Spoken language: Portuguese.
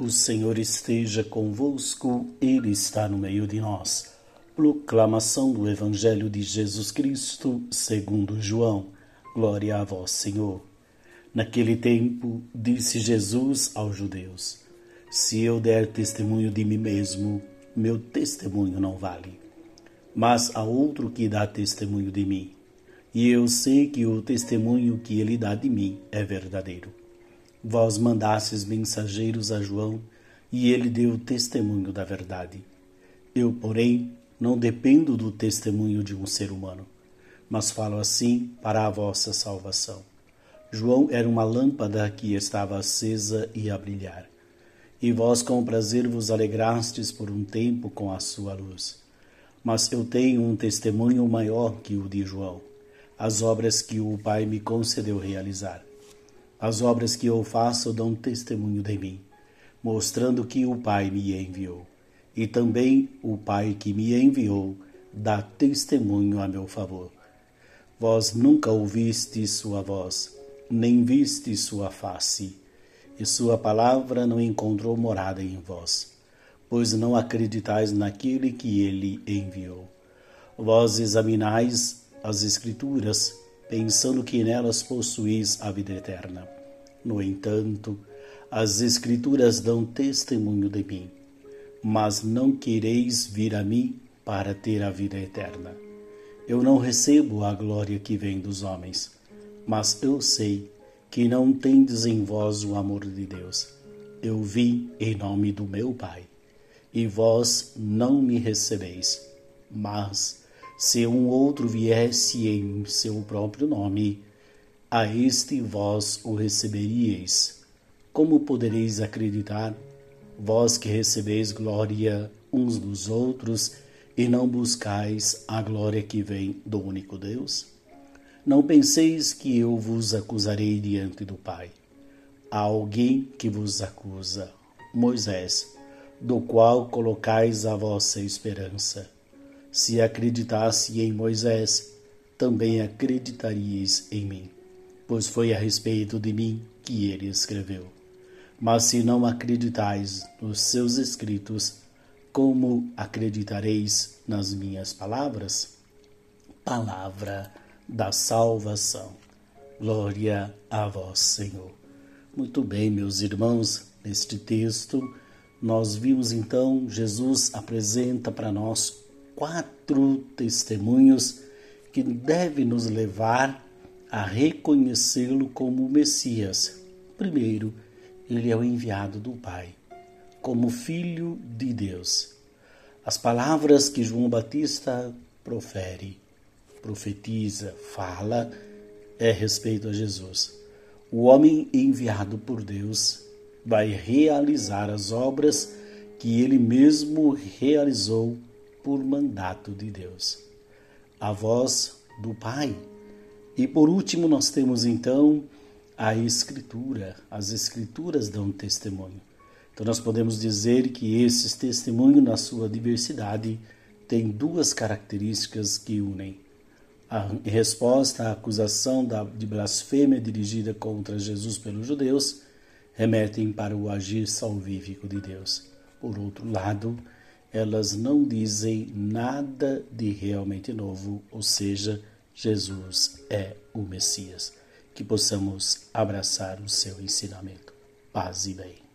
O Senhor esteja convosco, Ele está no meio de nós. Proclamação do Evangelho de Jesus Cristo, segundo João. Glória a vós, Senhor. Naquele tempo, disse Jesus aos judeus: Se eu der testemunho de mim mesmo, meu testemunho não vale. Mas há outro que dá testemunho de mim, e eu sei que o testemunho que ele dá de mim é verdadeiro. Vós mandastes mensageiros a João, e ele deu testemunho da verdade. Eu, porém, não dependo do testemunho de um ser humano, mas falo assim para a vossa salvação. João era uma lâmpada que estava acesa e a brilhar. E vós com prazer vos alegrastes por um tempo com a sua luz. Mas eu tenho um testemunho maior que o de João, as obras que o Pai me concedeu realizar. As obras que eu faço dão testemunho de mim, mostrando que o Pai me enviou. E também o Pai que me enviou dá testemunho a meu favor. Vós nunca ouviste sua voz, nem viste sua face, e sua palavra não encontrou morada em vós, pois não acreditais naquele que ele enviou. Vós examinais as Escrituras, pensando que nelas possuís a vida eterna. No entanto, as Escrituras dão testemunho de mim, mas não quereis vir a mim para ter a vida eterna. Eu não recebo a glória que vem dos homens, mas eu sei que não tendes em vós o amor de Deus. Eu vim em nome do meu Pai, e vós não me recebeis. Mas se um outro viesse em seu próprio nome, a este vós o receberíeis. Como podereis acreditar, vós que recebeis glória uns dos outros e não buscais a glória que vem do único Deus? Não penseis que eu vos acusarei diante do Pai. Há alguém que vos acusa, Moisés, do qual colocais a vossa esperança. Se acreditasse em Moisés, também acreditaríeis em mim, pois foi a respeito de mim que ele escreveu. Mas se não acreditais nos seus escritos, como acreditareis nas minhas palavras? Palavra da salvação. Glória a vós, Senhor. Muito bem, meus irmãos, neste texto nós vimos então Jesus apresenta para nós quatro testemunhos que devem nos levar a reconhecê-lo como o Messias. Primeiro, ele é o enviado do Pai, como Filho de Deus. As palavras que João Batista profere, profetiza, fala, é respeito a Jesus. O homem enviado por Deus vai realizar as obras que ele mesmo realizou por mandato de Deus. A voz do Pai. E por último, nós temos então a Escritura. As Escrituras dão testemunho. Então, nós podemos dizer que esses testemunhos, na sua diversidade, têm duas características que unem. A, resposta à acusação de blasfêmia dirigida contra Jesus pelos judeus, remetem para o agir salvífico de Deus. Por outro lado, elas não dizem nada de realmente novo, ou seja, Jesus é o Messias. Que possamos abraçar o seu ensinamento. Paz e bem.